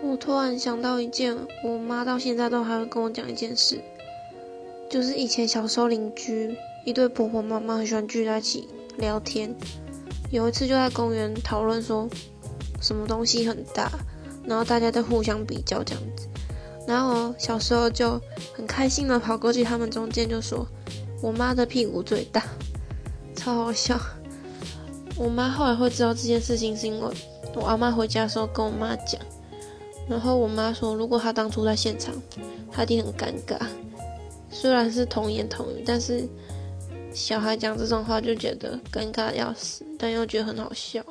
我突然想到一件，我妈到现在都还会跟我讲一件事，就是以前小时候邻居一对婆婆妈妈很喜欢聚在一起聊天。有一次就在公园讨论说，什么东西很大，然后大家在互相比较这样子。然后小时候就很开心的跑过去他们中间就说，我妈的屁股最大，超好笑。我妈后来会知道这件事情是因为我阿妈回家的时候跟我妈讲。然后我妈说，如果她当初在现场，她一定很尴尬。虽然是童言童语，但是小孩讲这种话就觉得尴尬要死，但又觉得很好笑。